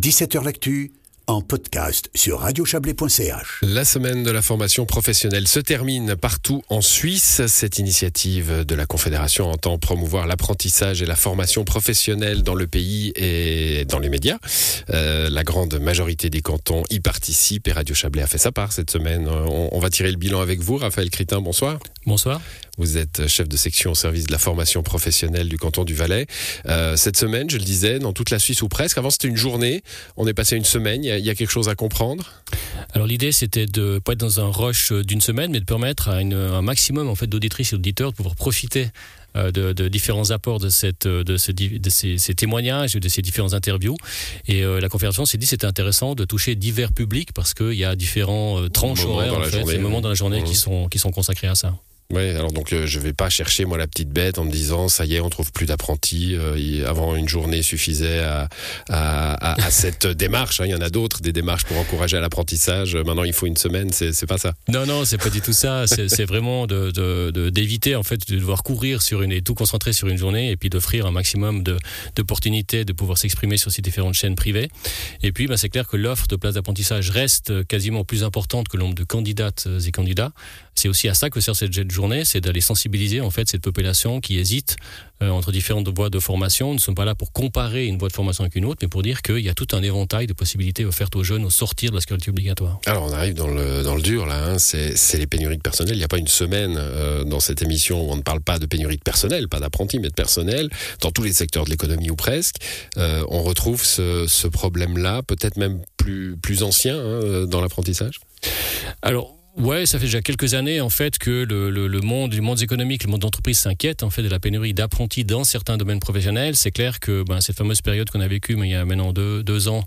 17h L'actu en podcast sur radiochablais.ch. La semaine de la formation professionnelle se termine partout en Suisse. Cette initiative de la Confédération entend promouvoir l'apprentissage et la formation professionnelle dans le pays et dans les médias. Euh, la grande majorité des cantons y participent et Radio Chablais a fait sa part cette semaine. On, on va tirer le bilan avec vous. Raphaël Critin, bonsoir. Bonsoir. Vous êtes chef de section au service de la formation professionnelle du canton du Valais. Euh, cette semaine, je le disais, dans toute la Suisse ou presque, avant c'était une journée, on est passé une semaine, il y, a, il y a quelque chose à comprendre? Alors l'idée c'était de pas être dans un rush d'une semaine, mais de permettre à une, un maximum en fait, d'auditrices et d'auditeurs de pouvoir profiter euh, de, de, différents apports de, cette, de, ce, de ces, ces, témoignages, de ces différentes interviews. Et euh, la confédération s'est dit c'était intéressant de toucher divers publics parce qu'il y a différents euh, tranches horaires, en fait, moments dans la journée mmh. qui, sont, qui sont consacrés à ça. Oui, alors donc euh, je vais pas chercher moi la petite bête en me disant ça y est, on trouve plus d'apprentis. Euh, avant une journée suffisait à, à, à, à cette démarche. Hein. Il y en a d'autres, des démarches pour encourager à l'apprentissage. Maintenant, il faut une semaine. C'est pas ça. Non, non, c'est pas du tout ça. C'est vraiment d'éviter de, de, en fait de devoir courir sur une et tout concentrer sur une journée et puis d'offrir un maximum d'opportunités de, de pouvoir s'exprimer sur ces différentes chaînes privées. Et puis, bah, c'est clair que l'offre de places d'apprentissage reste quasiment plus importante que le nombre de candidates et candidats. C'est aussi à ça que sert cette journée, c'est d'aller sensibiliser en fait cette population qui hésite euh, entre différentes voies de formation. Nous ne sommes pas là pour comparer une voie de formation avec une autre, mais pour dire qu'il y a tout un éventail de possibilités offertes aux jeunes au sortir de la scolarité obligatoire. Alors on arrive dans le, dans le dur là, hein. c'est les pénuries de personnel. Il n'y a pas une semaine euh, dans cette émission où on ne parle pas de pénurie de personnel, pas d'apprentis, mais de personnel, dans tous les secteurs de l'économie ou presque. Euh, on retrouve ce, ce problème-là, peut-être même plus, plus ancien hein, dans l'apprentissage? Alors Ouais, ça fait déjà quelques années en fait que le, le, monde monde économique, le monde d'entreprise s'inquiète en fait de la pénurie d'apprentis dans certains domaines professionnels. C'est clair que ben, cette fameuse période qu'on a vécue, mais il y a maintenant deux, ans,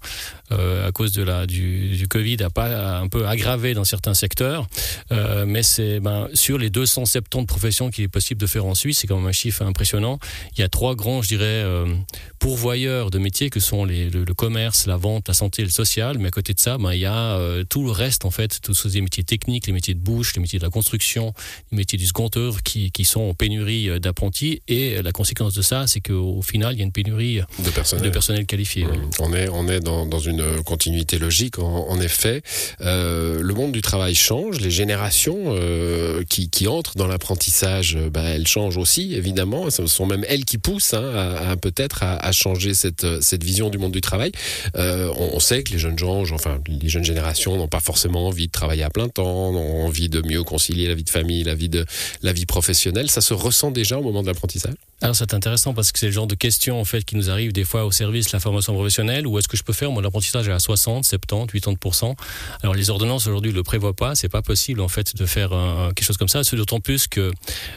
euh, à cause de la du, Covid, a pas un peu aggravé dans certains secteurs. Euh, mais c'est ben, sur les 270 professions qu'il est possible de faire en Suisse, c'est quand même un chiffre impressionnant. Il y a trois grands, je dirais, euh, pourvoyeurs de métiers que sont le, commerce, la vente, la santé et le social. Mais à côté de ça, ben, il y a tout le reste en fait, tous ces métiers techniques les métiers de bouche, les métiers de la construction, les métiers du second œuvre qui, qui sont en pénurie euh, d'apprentis. Et la conséquence de ça, c'est qu'au final, il y a une pénurie de personnel, de personnel qualifié. Mmh. On est, on est dans, dans, une continuité logique, en, en effet. Euh, le monde du travail change, les générations euh, qui, qui, entrent dans l'apprentissage, ben, elles changent aussi, évidemment. Ce sont même elles qui poussent hein, à, à peut-être à, à, changer cette, cette vision du monde du travail. Euh, on, on, sait que les jeunes gens, enfin les jeunes générations n'ont pas forcément envie de travailler à plein temps, ont envie de mieux concilier la vie de famille, la vie de la vie professionnelle. Ça se ressent déjà au moment de l'apprentissage? Alors c'est intéressant parce que c'est le genre de questions en fait qui nous arrivent des fois au service de la formation professionnelle. Où est-ce que je peux faire mon apprentissage à 60, 70, 80 Alors les ordonnances aujourd'hui le prévoient pas. C'est pas possible en fait de faire quelque chose comme ça. C'est d'autant plus que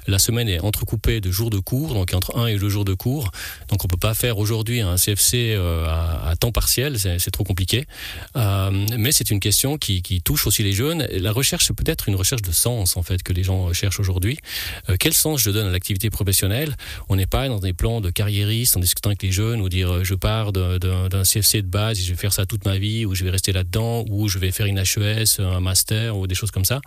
la semaine est entrecoupée de jours de cours, donc entre un et deux jours de cours. Donc on peut pas faire aujourd'hui un CFC euh, à, à, temps partiel. C'est trop compliqué. Euh, mais c'est une question qui, qui touche aussi les jeunes. La recherche c'est peut-être une recherche de sens en fait que les gens cherchent aujourd'hui. Euh, quel sens je donne à l'activité professionnelle? On n'est pas dans des plans de carriéristes en discutant avec les jeunes ou dire euh, je pars d'un CFC de base et je vais faire ça toute ma vie ou je vais rester là-dedans ou je vais faire une HES, un master ou des choses comme ça.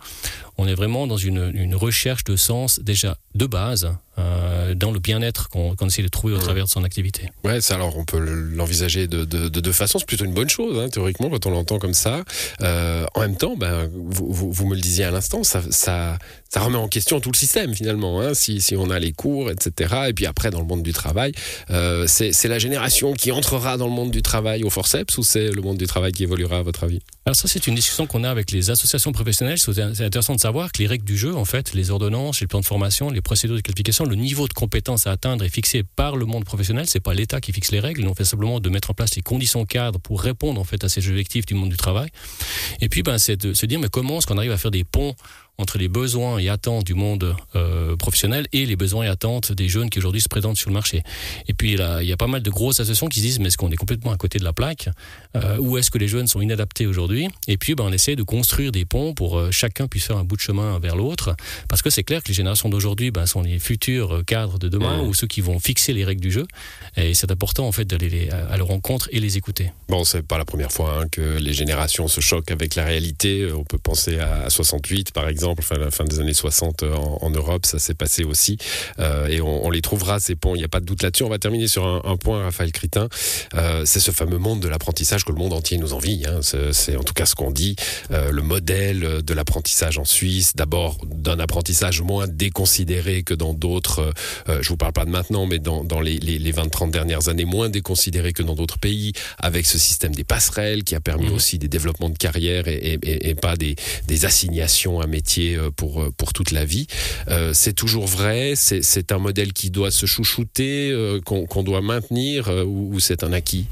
On est vraiment dans une, une recherche de sens déjà de base euh, dans le bien-être qu'on qu essaie de trouver au travers de son activité. Ouais, alors on peut l'envisager de, de, de deux façons. C'est plutôt une bonne chose, hein, théoriquement, quand on l'entend comme ça. Euh, en même temps, ben, vous, vous, vous me le disiez à l'instant, ça, remet en question tout le système finalement. Hein, si, si on a les cours, etc. Et puis après, dans le monde du travail, euh, c'est la génération qui entrera dans le monde du travail au forceps ou c'est le monde du travail qui évoluera à votre avis? Alors ça, c'est une discussion qu'on a avec les associations professionnelles. C'est intéressant de savoir que les règles du jeu, en fait, les ordonnances, les plans de formation, les procédures de qualification, le niveau de compétence à atteindre est fixé par le monde professionnel. C'est pas l'État qui fixe les règles. On fait simplement de mettre en place les conditions cadres pour répondre en fait à ces objectifs du monde du travail. Et puis, ben, c'est de se dire mais comment est-ce qu'on arrive à faire des ponts entre les besoins et attentes du monde euh, professionnel et les besoins et attentes des jeunes qui aujourd'hui se présentent sur le marché. Et puis là, il y a pas mal de grosses associations qui se disent mais est-ce qu'on est complètement à côté de la plaque euh, ou est-ce que les jeunes sont inadaptés aujourd'hui? Et puis ben, on essaie de construire des ponts pour euh, chacun puisse faire un bout de chemin vers l'autre parce que c'est clair que les générations d'aujourd'hui ben, sont les futurs cadres de demain mmh. ou ceux qui vont fixer les règles du jeu et c'est important en fait d'aller à leur rencontre et les écouter. Bon, c'est pas la première fois hein, que les générations se choquent avec la réalité. On peut penser à 68 par exemple exemple, enfin, la fin des années 60 en, Europe, ça s'est passé aussi. et on, les trouvera, ces ponts, il n'y a pas de doute là-dessus. On va terminer sur un, point, Raphaël Critin. c'est ce fameux monde de l'apprentissage que le monde entier nous envie. Hein. C'est en tout cas ce qu'on dit. le modèle de l'apprentissage en Suisse, d'abord d'un apprentissage moins déconsidéré que dans d'autres, je vous parle pas de maintenant, mais dans, les, les 20-30 dernières années, moins déconsidéré que dans d'autres pays, avec ce système des passerelles qui a permis mhm. aussi des développements de carrière et, pas des, assignations à métier euh, pour, euh, pour toute la vie. Euh, c'est toujours vrai, c'est un modèle qui doit se chouchouter, qu'on doit maintenir ou c'est un acquis?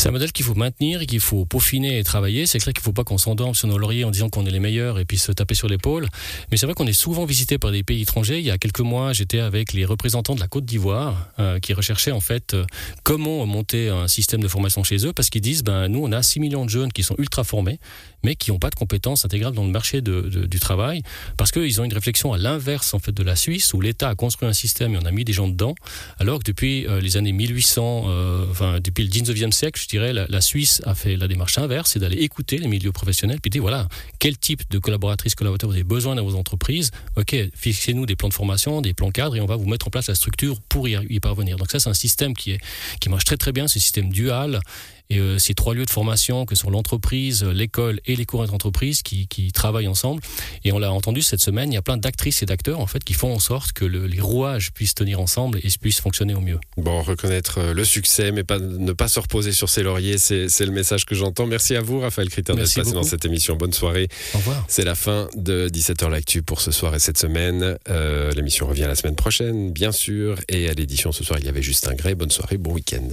C'est un modèle qu'il faut maintenir qu'il faut peaufiner et travailler. C'est clair qu'il ne faut pas qu'on s'endorme sur nos lauriers en disant qu'on est les meilleurs et puis se taper sur l'épaule. Mais c'est vrai qu'on est souvent visité par des pays étrangers. Il y a quelques mois, j'étais avec les représentants de la Côte d'Ivoire euh, qui recherchaient en fait euh, comment monter un système de formation chez eux parce qu'ils disent ben nous on a 6 millions de jeunes qui sont ultra formés mais qui n'ont pas de compétences intégrales dans le marché du travail parce qu'ils ont une réflexion à l'inverse en fait de la Suisse où l'État a construit un système et on a mis des gens dedans alors que depuis euh, les années 1800 enfin depuis le 19e siècle la, Suisse a fait la démarche inverse, c'est d'aller écouter les milieux professionnels, puis dire voilà, quel type de collaboratrices, collaborateurs vous avez besoin dans vos entreprises? Ok, fixez-nous des plans de formation, des plans cadres, et on va vous mettre en place la structure pour y, parvenir. Donc ça, c'est un système qui, qui marche très très bien, un système dual et euh, ces trois lieux de formation que sont l'entreprise, l'école et les cours d'entreprise qui, qui travaillent ensemble. Et on l'a entendu cette semaine, il y a plein d'actrices et d'acteurs en fait qui font en sorte que les rouages puissent tenir ensemble et puissent fonctionner au mieux. Bon, reconnaître euh, le succès, mais pas, ne pas se reposer sur ses lauriers, c'est le message que j'entends. Merci à vous, Raphaël Critin, d'être passé dans cette émission. Bonne soirée. Au revoir. C'est la fin de 17h L'actu pour ce soir et cette semaine. Euh, l'émission revient la semaine prochaine, bien sûr. Et à l'édition ce soir, il y avait Justin Gray. Bonne soirée, bon week-end.